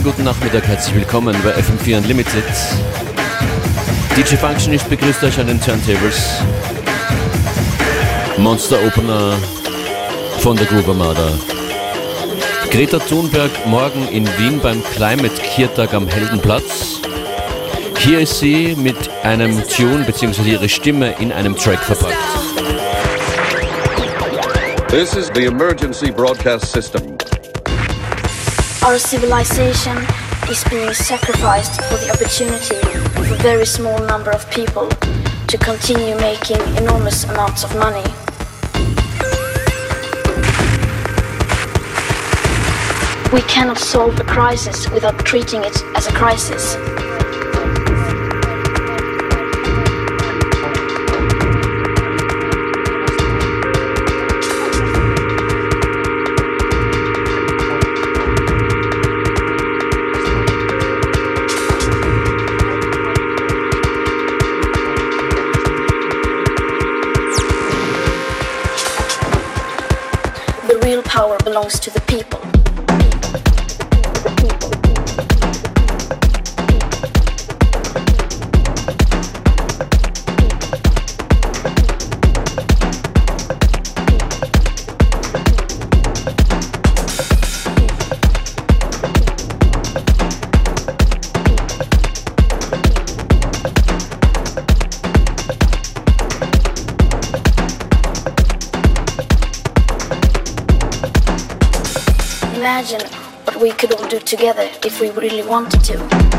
Schönen guten Nachmittag, herzlich willkommen bei FM4 Unlimited. DJ Functionist begrüßt euch an den Turntables. Monster Opener von der Groove Armada. Greta Thunberg morgen in Wien beim Climate Kiertag am Heldenplatz. Hier ist sie mit einem Tune bzw. ihre Stimme in einem Track verpackt. This is the emergency broadcast system. Our civilization is being sacrificed for the opportunity of a very small number of people to continue making enormous amounts of money. We cannot solve a crisis without treating it as a crisis. Belongs to the people. We could all do together if we really wanted to.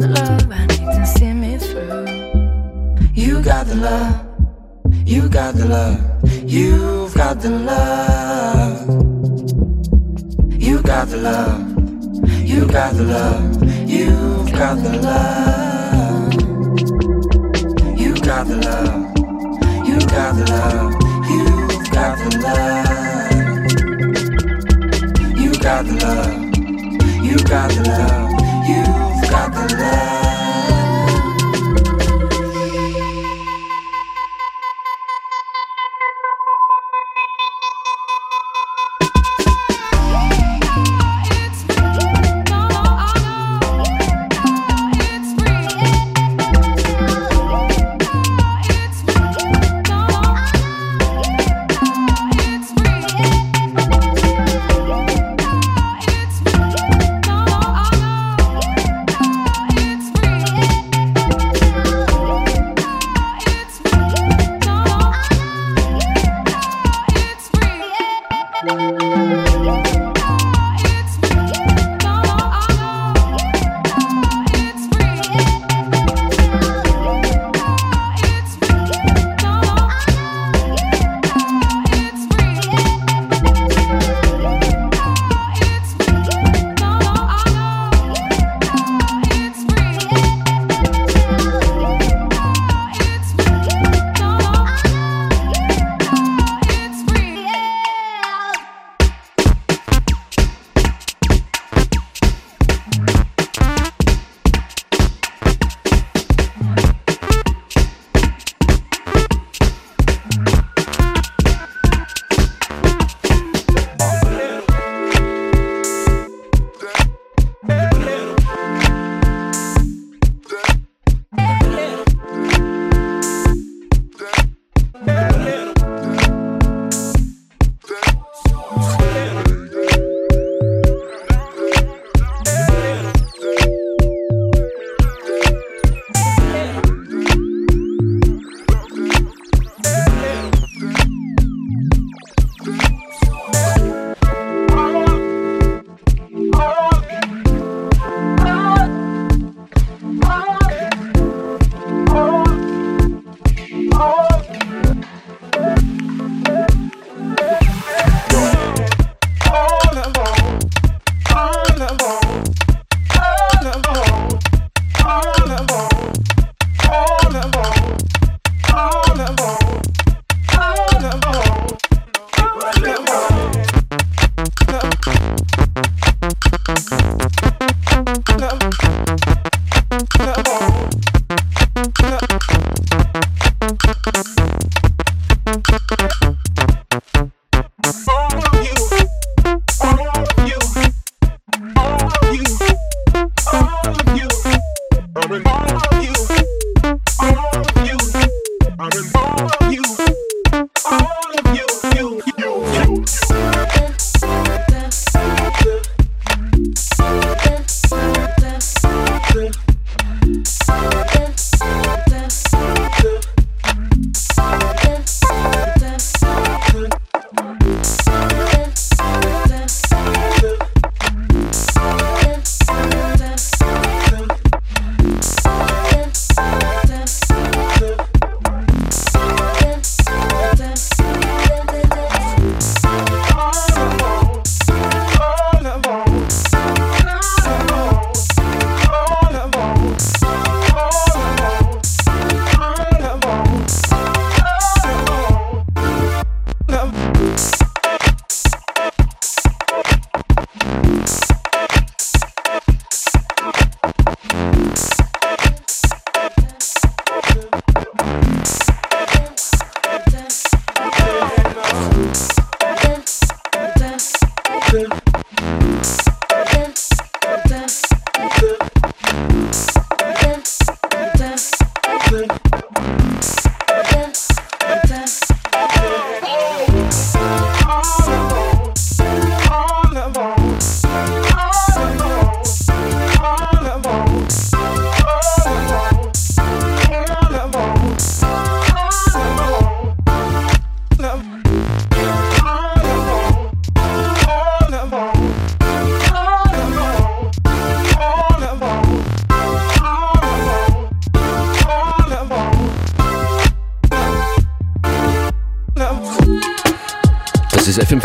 The love I need to see me through. You got the love. You got the love. You've got the love. You got the love. You got the love. You've got the love. You got the love. You got the love. You've got the love. You got the love. You got the love. You've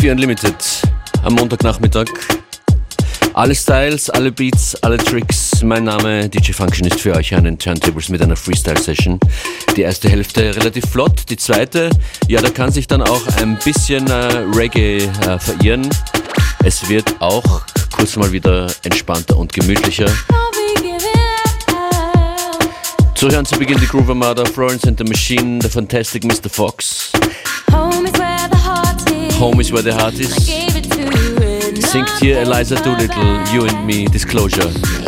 FM4 Unlimited am Montagnachmittag. Alle Styles, alle Beats, alle Tricks. Mein Name DJ Function ist für euch den Turntables mit einer Freestyle-Session. Die erste Hälfte relativ flott, die zweite, ja, da kann sich dann auch ein bisschen äh, Reggae äh, verirren. Es wird auch kurz mal wieder entspannter und gemütlicher. Zuhören zu Beginn die Groove Armada, Florence and the Machine, The Fantastic Mr. Fox. Home is where the heart is. Gave it to you and Singt hier Eliza Doolittle, You and Me, Disclosure.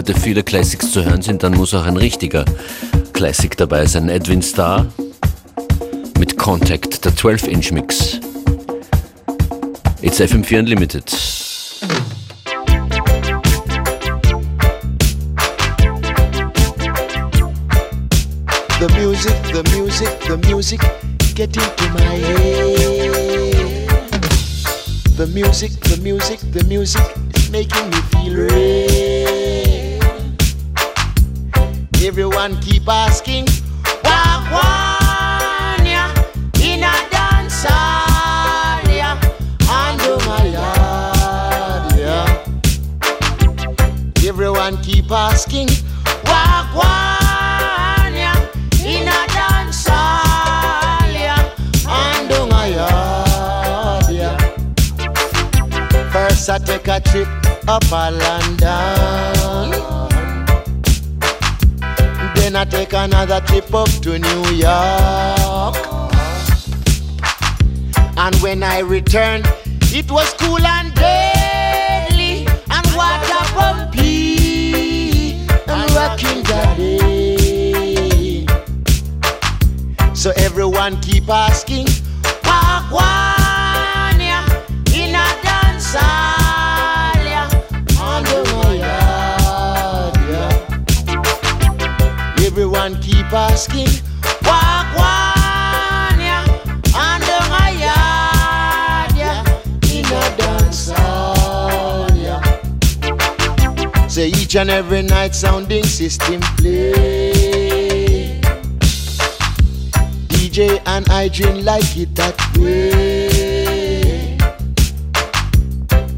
Heute viele Classics zu hören sind, dann muss auch ein richtiger Classic dabei sein. Edwin Starr mit Contact, der 12-Inch-Mix. It's FM4 Unlimited. The music, the music, the music get into my head. The music, the music, the music making me feel red. Everyone keep asking, Wagwan, yeah, in a dance hall, yeah, under my yard, yeah. Everyone keep asking. First I take a trip up a London. Another trip up to New York. And when I returned, it was cool and deadly and water pumpy and rocking daddy. So everyone keep asking, a dance hall, yeah. So each and every night sounding system play. DJ and I drink like it that way.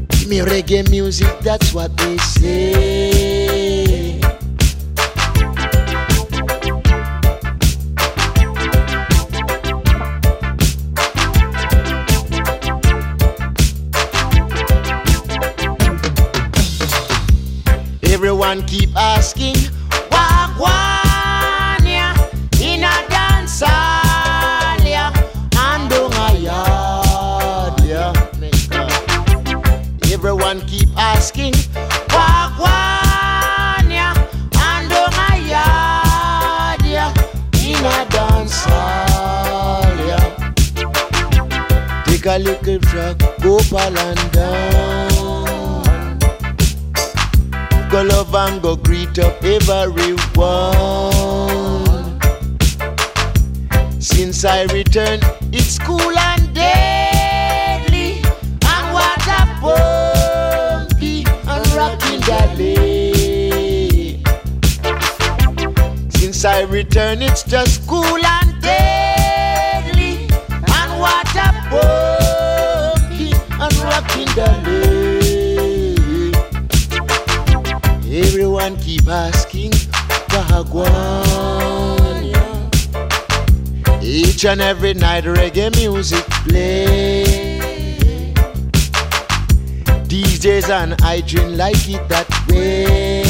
Give me reggae music, that's what they say. Everyone keep asking, Wagwan, yeah, in a dance hall, yeah, and a yard, yeah. Everyone keep asking, Wagwan, yeah, and a yard, yeah, in a dance hall, yeah. Take a little truck, go pal and down. Go love and go greet up everyone. Since I returned, it's cool and deadly, and water pumpy and rocking daddy. Since I returned, it's just cool and deadly, and water pumpy and rocking daddy. Everyone keep asking Wagwan. yeah. Each and every night reggae music play. DJs and I like it that way.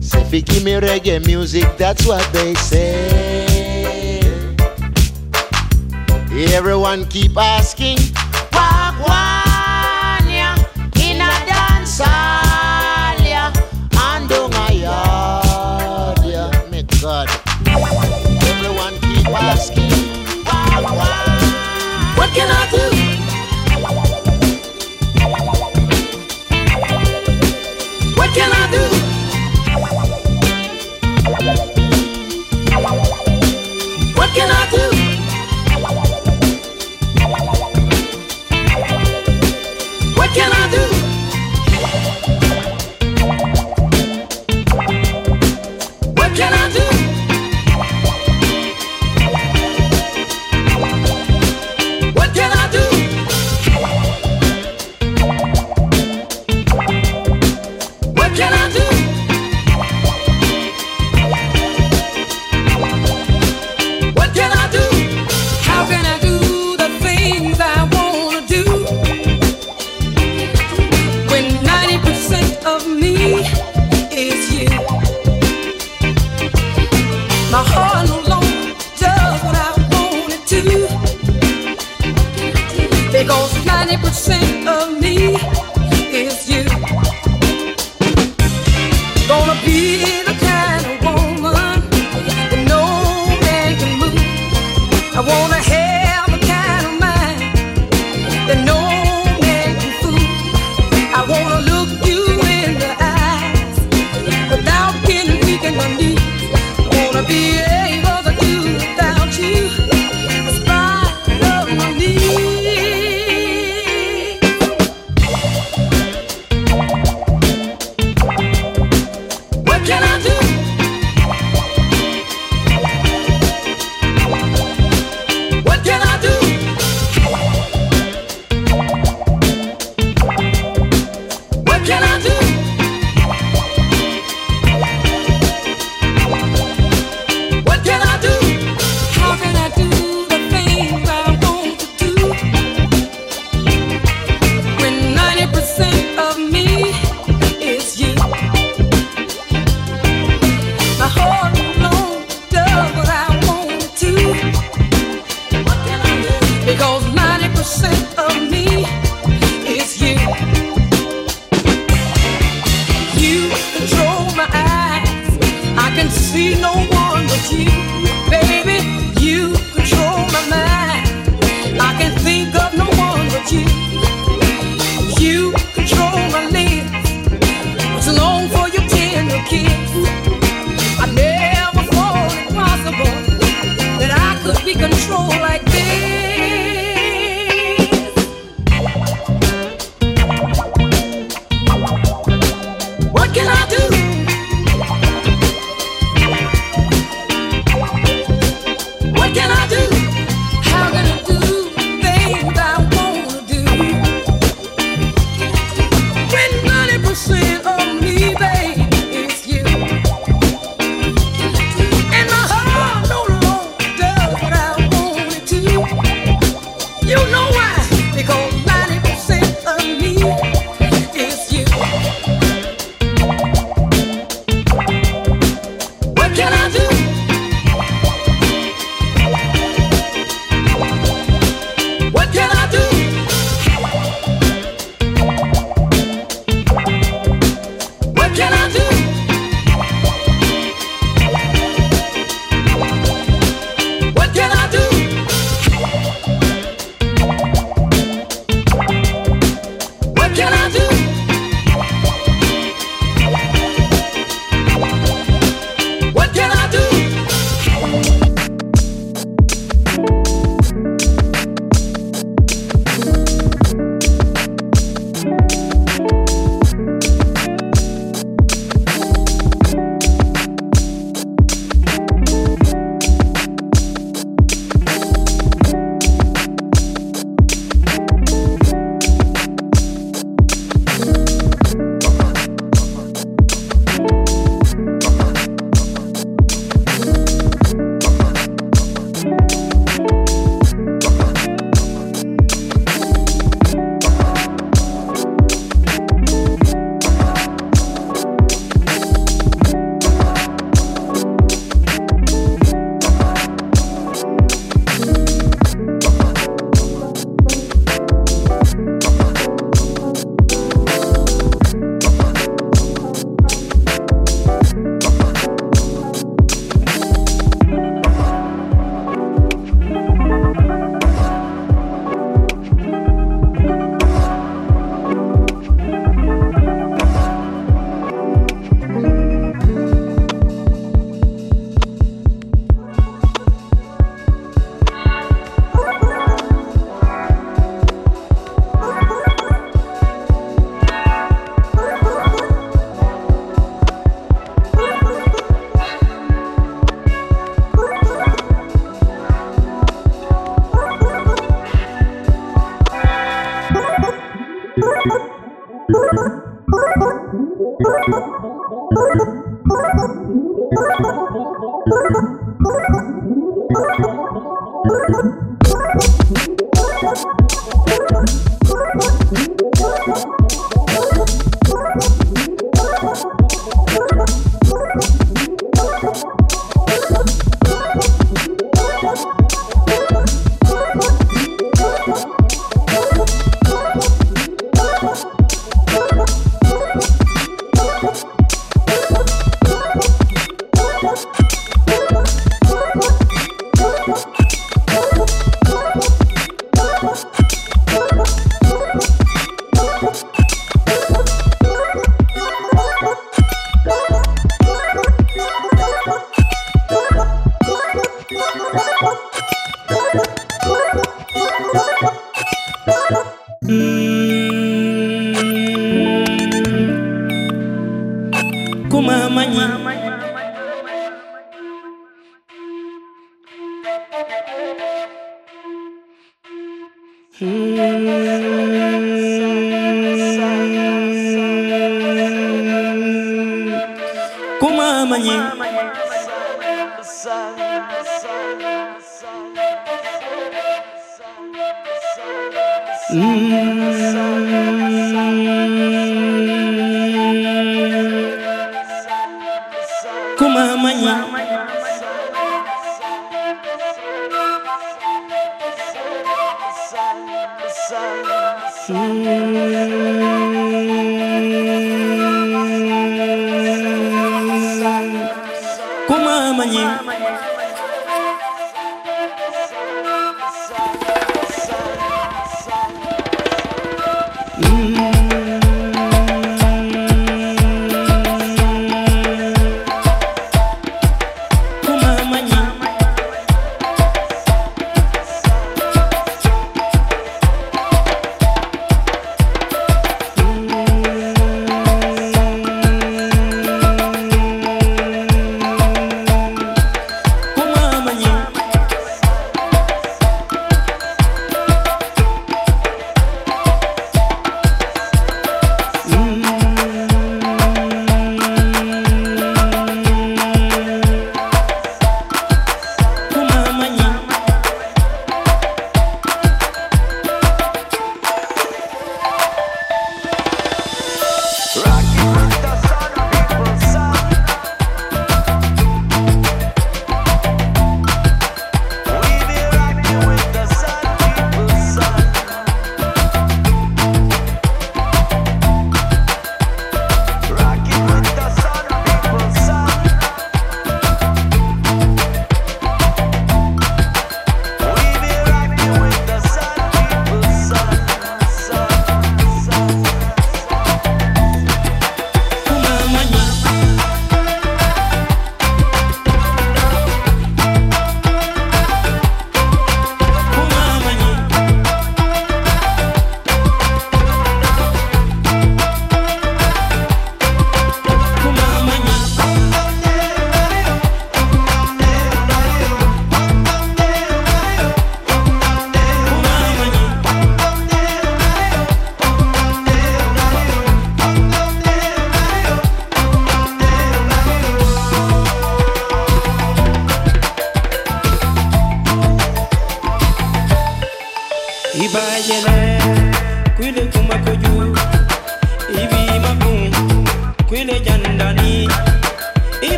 Say, give me reggae music, that's what they say. Everyone keep asking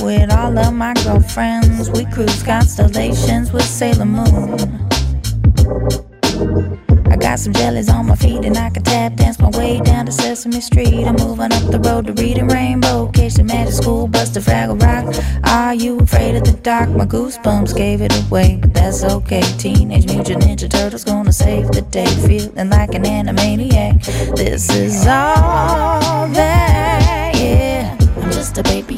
with all of my girlfriends. We cruise constellations with Sailor Moon. I got some jellies on my feet and I can tap dance my way down to Sesame Street. I'm moving up the road to Reading Rainbow, Cation Magic School, Buster Fraggle Rock. Are you afraid of the dark? My goosebumps gave it away, but that's okay. Teenage Mutant Ninja Turtles gonna save the day, feeling like an animaniac. This is all that, yeah. I'm just a baby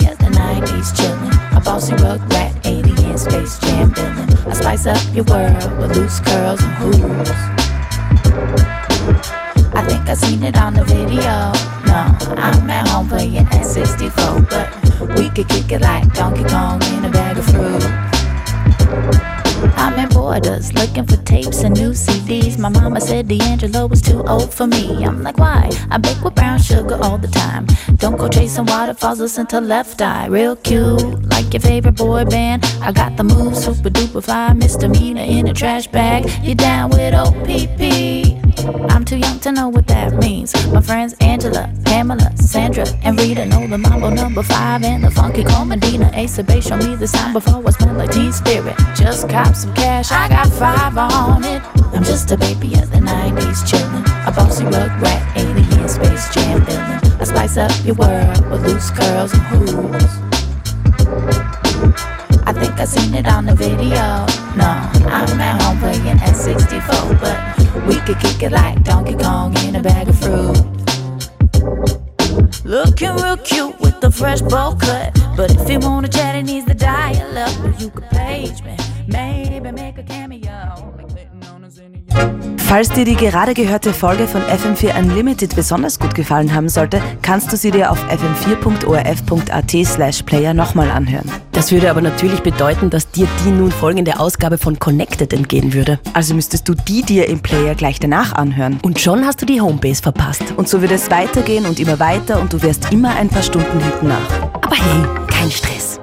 90s chillin', a bossy rug rat, alien space jam villain. I spice up your world with loose curls and hoops. I think I seen it on the video. No, I'm at home playing N64, but we could kick it like Donkey Kong in a bag of fruit. I'm in Borders looking for tapes and new CDs. My mama said D'Angelo was too old for me. I'm like, why? I bake with brown sugar all the time. Don't go chasing waterfalls, listen to Left Eye. Real cute, like your favorite boy band. I got the moves, super duper fly, misdemeanor in a trash bag. You down with OPP? I'm too young to know what that means. My friends Angela, Pamela, Sandra, and Rita know the mambo number five and the funky cold Medina. Ace of show me the sign before I smell like teen spirit. Just cop some cash, I got five on it. I'm just a baby of the 90s chillin'. A bossy rug rat, alien space jam villain. I spice up your world with loose curls and hoops. I think I seen it on the video. No, I'm at home playing N64, but we could kick it like Donkey Kong in a bag of fruit. Looking real cute with the fresh bowl cut. But if you wanna chat, it needs the dial up. You could page me, maybe make a cameo. Like Falls dir die gerade gehörte Folge von FM4 Unlimited besonders gut gefallen haben sollte, kannst du sie dir auf fm4.orf.at slash player nochmal anhören. Das würde aber natürlich bedeuten, dass dir die nun folgende Ausgabe von Connected entgehen würde. Also müsstest du die dir im Player gleich danach anhören. Und schon hast du die Homebase verpasst. Und so wird es weitergehen und immer weiter und du wärst immer ein paar Stunden hinten nach. Aber hey, kein Stress.